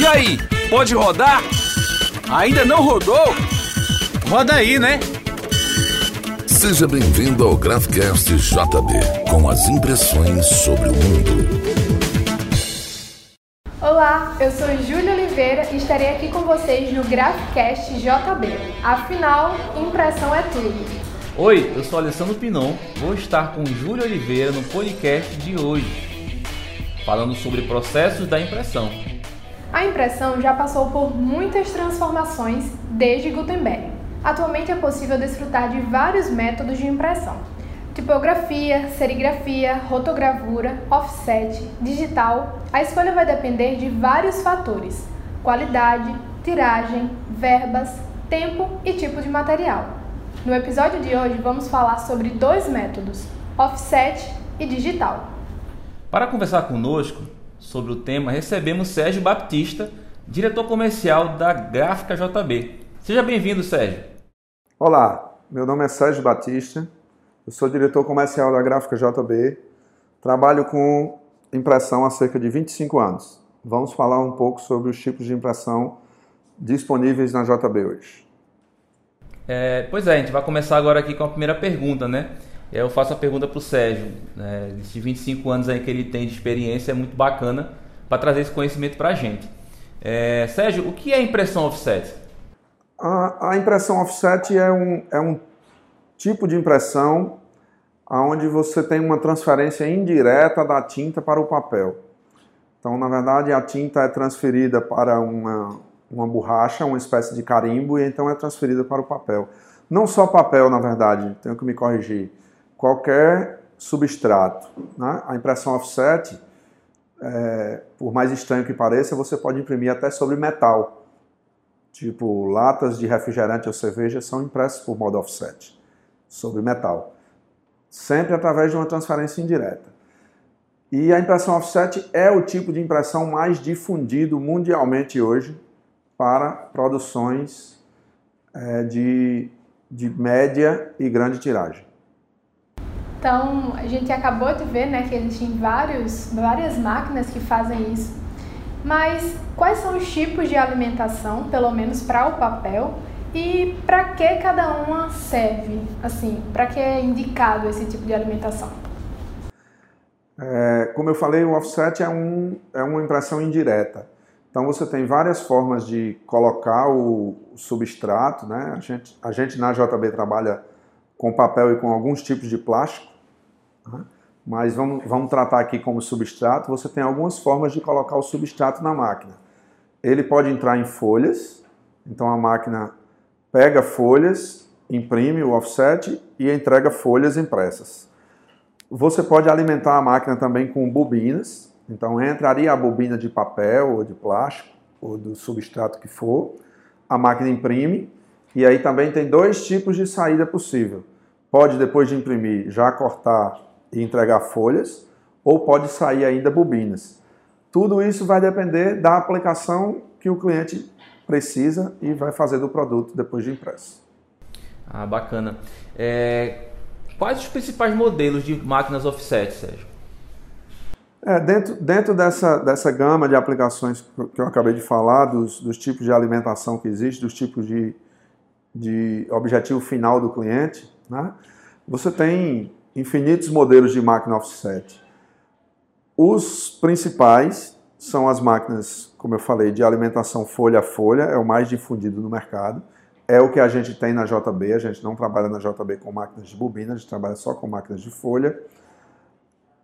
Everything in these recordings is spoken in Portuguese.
E aí, pode rodar? Ainda não rodou? Roda aí, né? Seja bem-vindo ao Graphcast JB, com as impressões sobre o mundo. Olá, eu sou Júlia Oliveira e estarei aqui com vocês no Graphcast JB. Afinal, impressão é tudo. Oi, eu sou Alessandro Pinon, vou estar com Júlia Oliveira no podcast de hoje, falando sobre processos da impressão. A impressão já passou por muitas transformações desde Gutenberg. Atualmente é possível desfrutar de vários métodos de impressão: tipografia, serigrafia, rotogravura, offset, digital. A escolha vai depender de vários fatores: qualidade, tiragem, verbas, tempo e tipo de material. No episódio de hoje vamos falar sobre dois métodos, offset e digital. Para conversar conosco sobre o tema, recebemos Sérgio Baptista, diretor comercial da Gráfica JB. Seja bem-vindo, Sérgio. Olá, meu nome é Sérgio Batista, eu sou diretor comercial da Gráfica JB, trabalho com impressão há cerca de 25 anos. Vamos falar um pouco sobre os tipos de impressão disponíveis na JB hoje. É, pois é, a gente vai começar agora aqui com a primeira pergunta, né? Eu faço a pergunta para o Sérgio. Né? Esses 25 anos aí que ele tem de experiência é muito bacana para trazer esse conhecimento para a gente. É, Sérgio, o que é impressão offset? A, a, impressão offset é um, é um tipo de impressão onde você tem uma transferência indireta da tinta para o papel. Então, na verdade, a tinta é transferida para uma, uma borracha, uma espécie de carimbo, e então é transferida para o papel. Não só papel, na verdade, tenho que me corrigir. Qualquer substrato. Né? A impressão offset, é, por mais estranho que pareça, você pode imprimir até sobre metal. Tipo, latas de refrigerante ou cerveja são impressas por modo offset, sobre metal. Sempre através de uma transferência indireta. E a impressão offset é o tipo de impressão mais difundido mundialmente hoje para produções é, de, de média e grande tiragem. Então, a gente acabou de ver né, que existem vários, várias máquinas que fazem isso. Mas quais são os tipos de alimentação, pelo menos para o papel, e para que cada uma serve? Assim, para que é indicado esse tipo de alimentação? É, como eu falei, o offset é, um, é uma impressão indireta. Então você tem várias formas de colocar o substrato, né? A gente, a gente na JB trabalha com papel e com alguns tipos de plástico, né? mas vamos, vamos tratar aqui como substrato. Você tem algumas formas de colocar o substrato na máquina. Ele pode entrar em folhas, então a máquina pega folhas, imprime o offset e entrega folhas impressas. Você pode alimentar a máquina também com bobinas, então entraria a bobina de papel ou de plástico ou do substrato que for, a máquina imprime e aí também tem dois tipos de saída possível. Pode depois de imprimir já cortar e entregar folhas ou pode sair ainda bobinas. Tudo isso vai depender da aplicação que o cliente precisa e vai fazer do produto depois de impresso. Ah, bacana. É, quais os principais modelos de máquinas offset, Sérgio? É, dentro dentro dessa, dessa gama de aplicações que eu acabei de falar, dos, dos tipos de alimentação que existe, dos tipos de, de objetivo final do cliente, né? você tem infinitos modelos de máquina offset. Os principais são as máquinas, como eu falei, de alimentação folha a folha, é o mais difundido no mercado. É o que a gente tem na JB, a gente não trabalha na JB com máquinas de bobina, a gente trabalha só com máquinas de folha.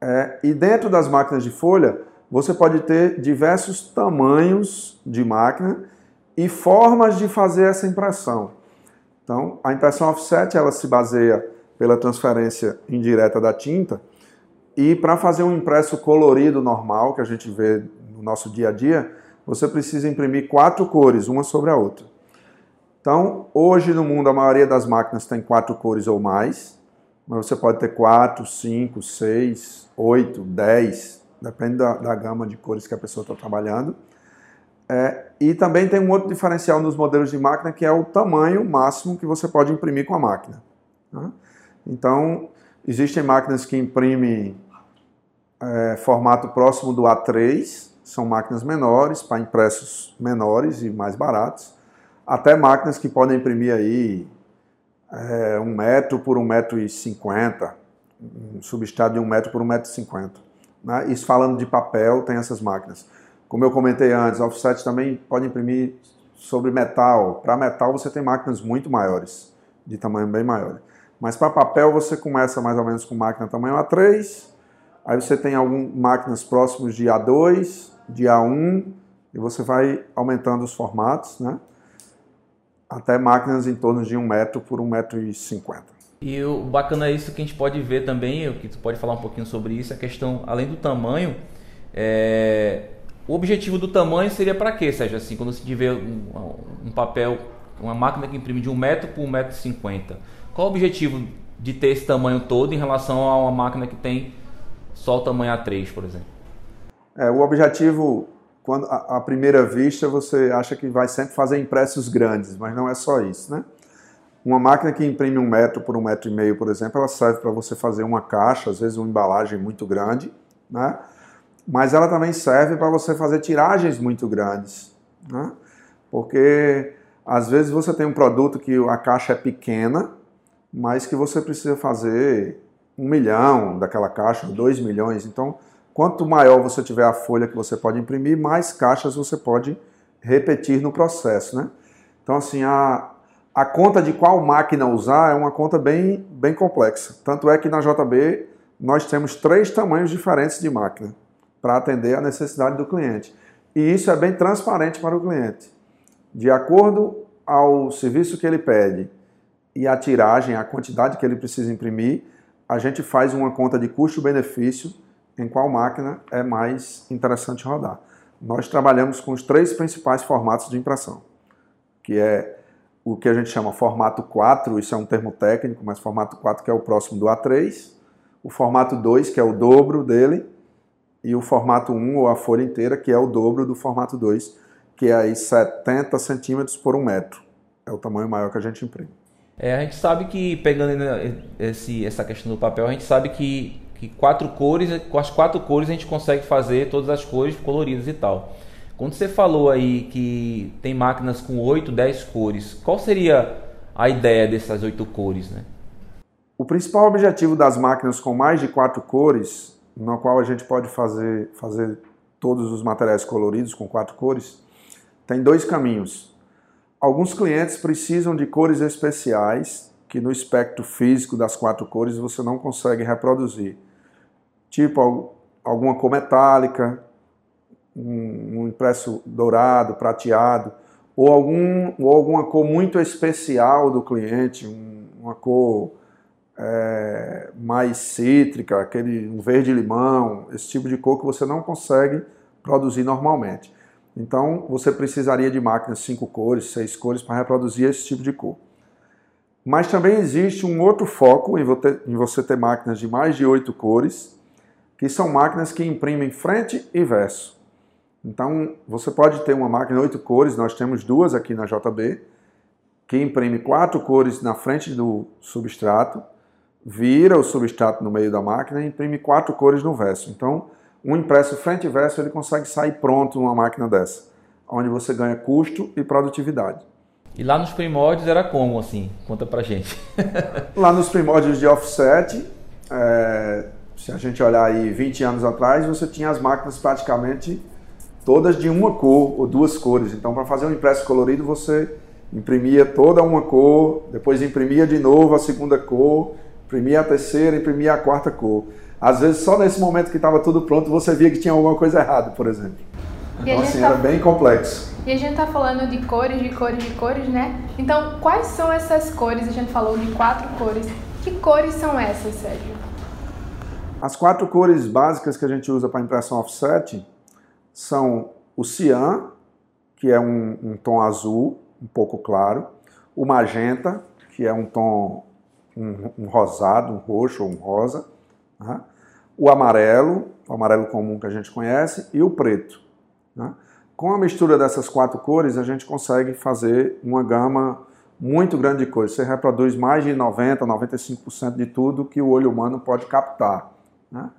É, e dentro das máquinas de folha, você pode ter diversos tamanhos de máquina e formas de fazer essa impressão. Então, a impressão offset ela se baseia pela transferência indireta da tinta e para fazer um impresso colorido normal que a gente vê no nosso dia a dia, você precisa imprimir quatro cores, uma sobre a outra. Então, hoje no mundo a maioria das máquinas tem quatro cores ou mais, mas você pode ter quatro, cinco, seis, 8, 10, depende da, da gama de cores que a pessoa está trabalhando. É, e também tem um outro diferencial nos modelos de máquina que é o tamanho máximo que você pode imprimir com a máquina. Né? Então, existem máquinas que imprimem é, formato próximo do A3, são máquinas menores, para impressos menores e mais baratos, até máquinas que podem imprimir aí é, um metro por um metro e cinquenta, um substrato de um metro por um metro e cinquenta. Né? Isso falando de papel, tem essas máquinas. Como eu comentei antes, offset também pode imprimir sobre metal. Para metal você tem máquinas muito maiores, de tamanho bem maior. Mas para papel você começa mais ou menos com máquina tamanho A3, aí você tem algumas máquinas próximas de A2, de A1, e você vai aumentando os formatos, né? Até máquinas em torno de um metro por um metro e cinquenta. E o bacana é isso que a gente pode ver também, que tu pode falar um pouquinho sobre isso, a questão, além do tamanho, é, o objetivo do tamanho seria para quê, Sérgio? Assim, quando você tiver um, um, papel, uma máquina que imprime de 1 metro por 1,50 metro, 50, qual o objetivo de ter esse tamanho todo em relação a uma máquina que tem só o tamanho A3, por exemplo? É, o objetivo, quando à primeira vista, você acha que vai sempre fazer impressos grandes, mas não é só isso, né? Uma máquina que imprime um metro por um metro e meio, por exemplo, ela serve para você fazer uma caixa, às vezes uma embalagem muito grande, né? Mas ela também serve para você fazer tiragens muito grandes, né? Porque às vezes você tem um produto que a caixa é pequena, mas que você precisa fazer um milhão daquela caixa, dois milhões. Então, quanto maior você tiver a folha que você pode imprimir, mais caixas você pode repetir no processo, né? Então, assim, a, a conta de qual máquina usar é uma conta bem, bem complexa. Tanto é que na JB nós temos três tamanhos diferentes de máquina para atender a necessidade do cliente. E isso é bem transparente para o cliente. De acordo ao serviço que ele pede e a tiragem, a quantidade que ele precisa imprimir, a gente faz uma conta de custo-benefício em qual máquina é mais interessante rodar. Nós trabalhamos com os três principais formatos de impressão, que é o que a gente chama formato 4, isso é um termo técnico, mas formato 4 que é o próximo do A3, o formato 2 que é o dobro dele, e o formato 1 ou a folha inteira que é o dobro do formato 2, que é aí 70 centímetros por um metro. É o tamanho maior que a gente imprime. É, a gente sabe que, pegando esse, essa questão do papel, a gente sabe que, que quatro cores, com as quatro cores a gente consegue fazer todas as cores coloridas e tal. Quando você falou aí que tem máquinas com 8, 10 cores, qual seria a ideia dessas oito cores, né? O principal objetivo das máquinas com mais de quatro cores, na qual a gente pode fazer, fazer todos os materiais coloridos com quatro cores, tem dois caminhos. Alguns clientes precisam de cores especiais que no espectro físico das quatro cores você não consegue reproduzir. Tipo alguma cor metálica, um, um impresso dourado, prateado, ou, algum, ou alguma cor muito especial do cliente, um, uma cor é, mais cítrica, aquele um verde-limão, esse tipo de cor que você não consegue produzir normalmente. Então você precisaria de máquinas cinco cores, seis cores para reproduzir esse tipo de cor. Mas também existe um outro foco em você ter máquinas de mais de oito cores, que são máquinas que imprimem frente e verso. Então, você pode ter uma máquina oito cores, nós temos duas aqui na JB, que imprime quatro cores na frente do substrato, vira o substrato no meio da máquina e imprime quatro cores no verso. Então, um impresso frente e verso ele consegue sair pronto numa máquina dessa, onde você ganha custo e produtividade. E lá nos primórdios era como assim? Conta pra gente. lá nos primórdios de offset, é, se a gente olhar aí 20 anos atrás, você tinha as máquinas praticamente todas de uma cor ou duas cores. Então, para fazer um impresso colorido, você imprimia toda uma cor, depois imprimia de novo a segunda cor, imprimia a terceira, imprimia a quarta cor. Às vezes, só nesse momento que estava tudo pronto, você via que tinha alguma coisa errada, por exemplo. então, assim, tá... era bem complexo. E a gente está falando de cores, de cores, de cores, né? Então, quais são essas cores? A gente falou de quatro cores. Que cores são essas, Sérgio? As quatro cores básicas que a gente usa para impressão offset são o cian, que é um, um, tom azul, um pouco claro, o magenta, que é um tom um, um rosado, um roxo ou um rosa, né? o amarelo, o amarelo comum que a gente conhece, e o preto. Né? Com a mistura dessas quatro cores, a gente consegue fazer uma gama muito grande de cores. Você reproduz mais de 90%, 95% de tudo que o olho humano pode captar. Né?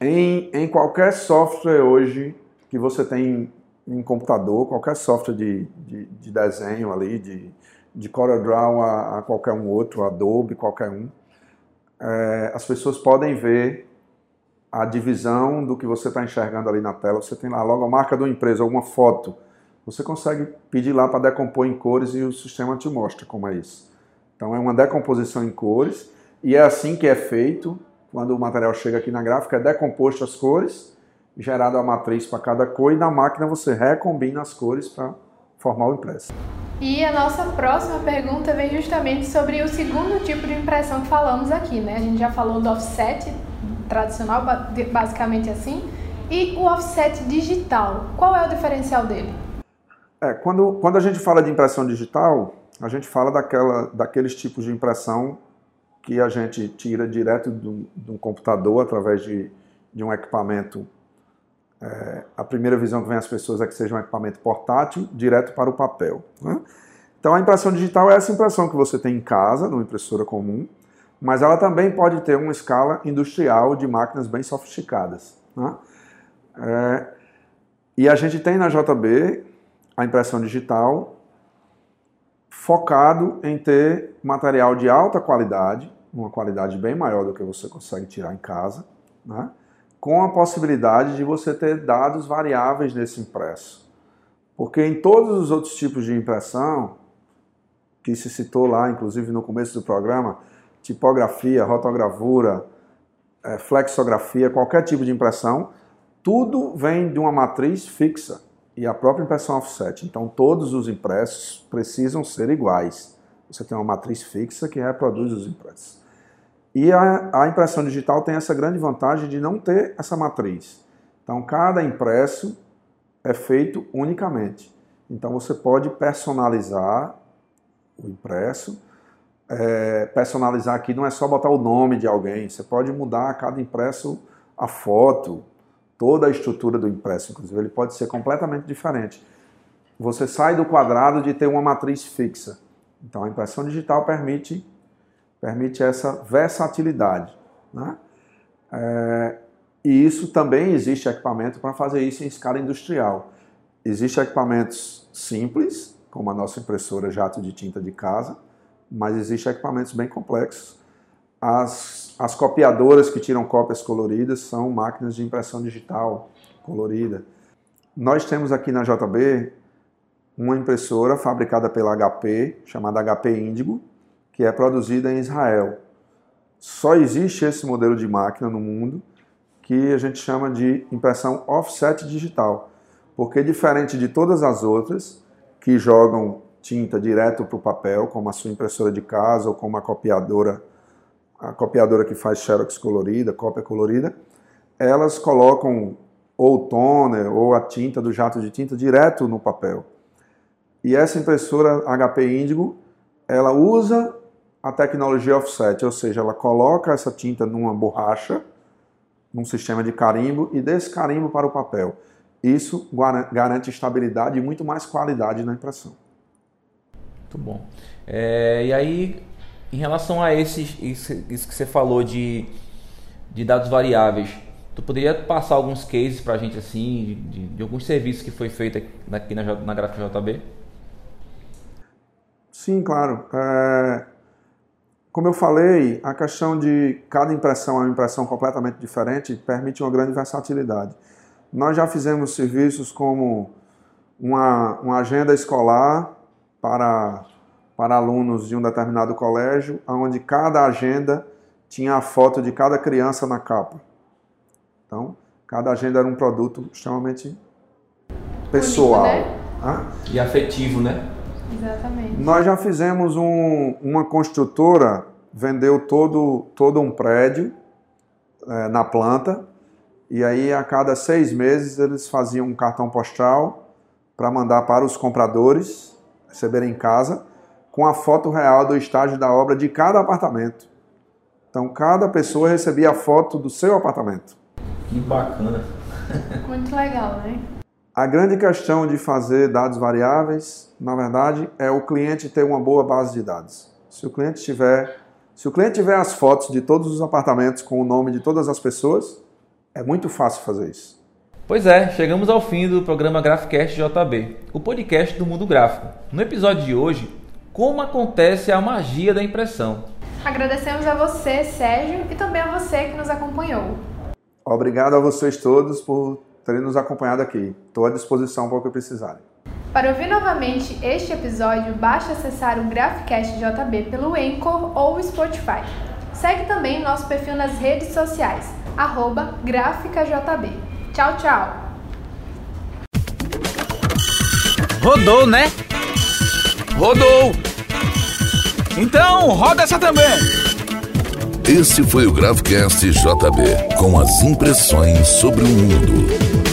Em, em qualquer software hoje que você tem em computador, qualquer software de, de, de desenho ali, de, de CorelDRAW a, a, qualquer um outro, Adobe, qualquer um, é, as pessoas podem ver a divisão do que você está enxergando ali na tela. Você tem lá logo a marca de uma empresa, alguma foto. Você consegue pedir lá para decompor em cores e o sistema te mostra como é isso. Então é uma decomposição em cores e é assim que é feito quando o material chega aqui na gráfica, é decomposto as cores, gerado a matriz para cada cor e na máquina você recombina as cores para formar o impresso. E a nossa próxima pergunta vem justamente sobre o segundo tipo de impressão que falamos aqui, né? A gente já falou do offset tradicional, basicamente assim, e o offset digital. Qual é o diferencial dele? É, quando, quando a gente fala de impressão digital, a gente fala daquela, daqueles tipos de impressão que a gente tira direto de um computador através de, de um equipamento. É, a primeira visão que vem às pessoas é que seja um equipamento portátil, direto para o papel. Né? Então a impressão digital é essa impressão que você tem em casa, numa impressora comum, mas ela também pode ter uma escala industrial de máquinas bem sofisticadas. Né? É, e a gente tem na JB a impressão digital focado em ter material de alta qualidade, uma qualidade bem maior do que você consegue tirar em casa, né? Com a possibilidade de você ter dados variáveis nesse impresso. Porque em todos os outros tipos de impressão, que se citou lá, inclusive no começo do programa, tipografia, rotogravura, é, flexografia, qualquer tipo de impressão, tudo vem de uma matriz fixa e a própria impressão offset. Então, todos os impressos precisam ser iguais. Você tem uma matriz fixa que reproduz os impressos. E a, a impressão digital tem essa grande vantagem de não ter essa matriz. Então, cada impresso é feito unicamente. Então, você pode personalizar o impresso é, personalizar aqui não é só botar o nome de alguém, você pode mudar a cada impresso a foto, toda a estrutura do impresso, inclusive, ele pode ser completamente diferente. Você sai do quadrado de ter uma matriz fixa. Então a impressão digital permite, permite essa versatilidade. Né? É, e isso também existe equipamento para fazer isso em escala industrial. Existem equipamentos simples, como a nossa impressora jato de tinta de casa, mas existem equipamentos bem complexos. As, as copiadoras que tiram cópias coloridas são máquinas de impressão digital colorida. Nós temos aqui na JB uma impressora fabricada pela HP, chamada HP Índigo, que é produzida em Israel. Só existe esse modelo de máquina no mundo que a gente chama de impressão offset digital, porque diferente de todas as outras que jogam tinta direto para o papel, como a sua impressora de casa ou como a copiadora, a copiadora que faz xerox colorida, cópia colorida, elas colocam ou o toner ou a tinta do jato de tinta direto no papel. E essa impressora HP Índigo, ela usa a tecnologia offset, ou seja, ela coloca essa tinta numa borracha, num sistema de carimbo e desse carimbo para o papel. Isso garante estabilidade e muito mais qualidade na impressão. Muito bom. É, e aí, em relação a esses, isso, que você falou de, de dados variáveis, tu poderia passar alguns cases para a gente assim, de, de, alguns serviços que foi feito aqui na, na gráfica JB? Sim, claro. É, como eu falei, a questão de cada impressão é uma impressão completamente diferente permite uma grande versatilidade. Nós já fizemos serviços como uma, uma agenda escolar para, para alunos de um determinado colégio, onde cada agenda tinha a foto de cada criança na capa. Então, cada agenda era um produto extremamente pessoal. Bonito, né? E afetivo, né? Exatamente. Nós já fizemos um, uma construtora, vendeu todo, todo um prédio é, na planta, e aí a cada seis meses eles faziam um cartão postal para mandar para os compradores receberem em casa, com a foto real do estágio da obra de cada apartamento. Então, cada pessoa recebia a foto do seu apartamento. Que bacana. Muito legal, né? A grande questão de fazer dados variáveis, na verdade, é o cliente ter uma boa base de dados. Se o cliente tiver, se o cliente tiver as fotos de todos os apartamentos com o nome de todas as pessoas, é muito fácil fazer isso. Pois é, chegamos ao fim do programa Graphcast JB, o podcast do mundo gráfico. No episódio de hoje, como acontece a magia da impressão. Agradecemos a você, Sérgio, e também a você que nos acompanhou. Obrigado a vocês todos por terem nos acompanhado aqui. Estou à disposição para o que precisarem. Para ouvir novamente este episódio, basta acessar o Graphcast JB pelo Anchor ou Spotify. Segue também nosso perfil nas redes sociais, arroba GráficaJB. Tchau, tchau. Rodou, né? Rodou! Então, roda essa também! Esse foi o Gravecast JB, com as impressões sobre o mundo.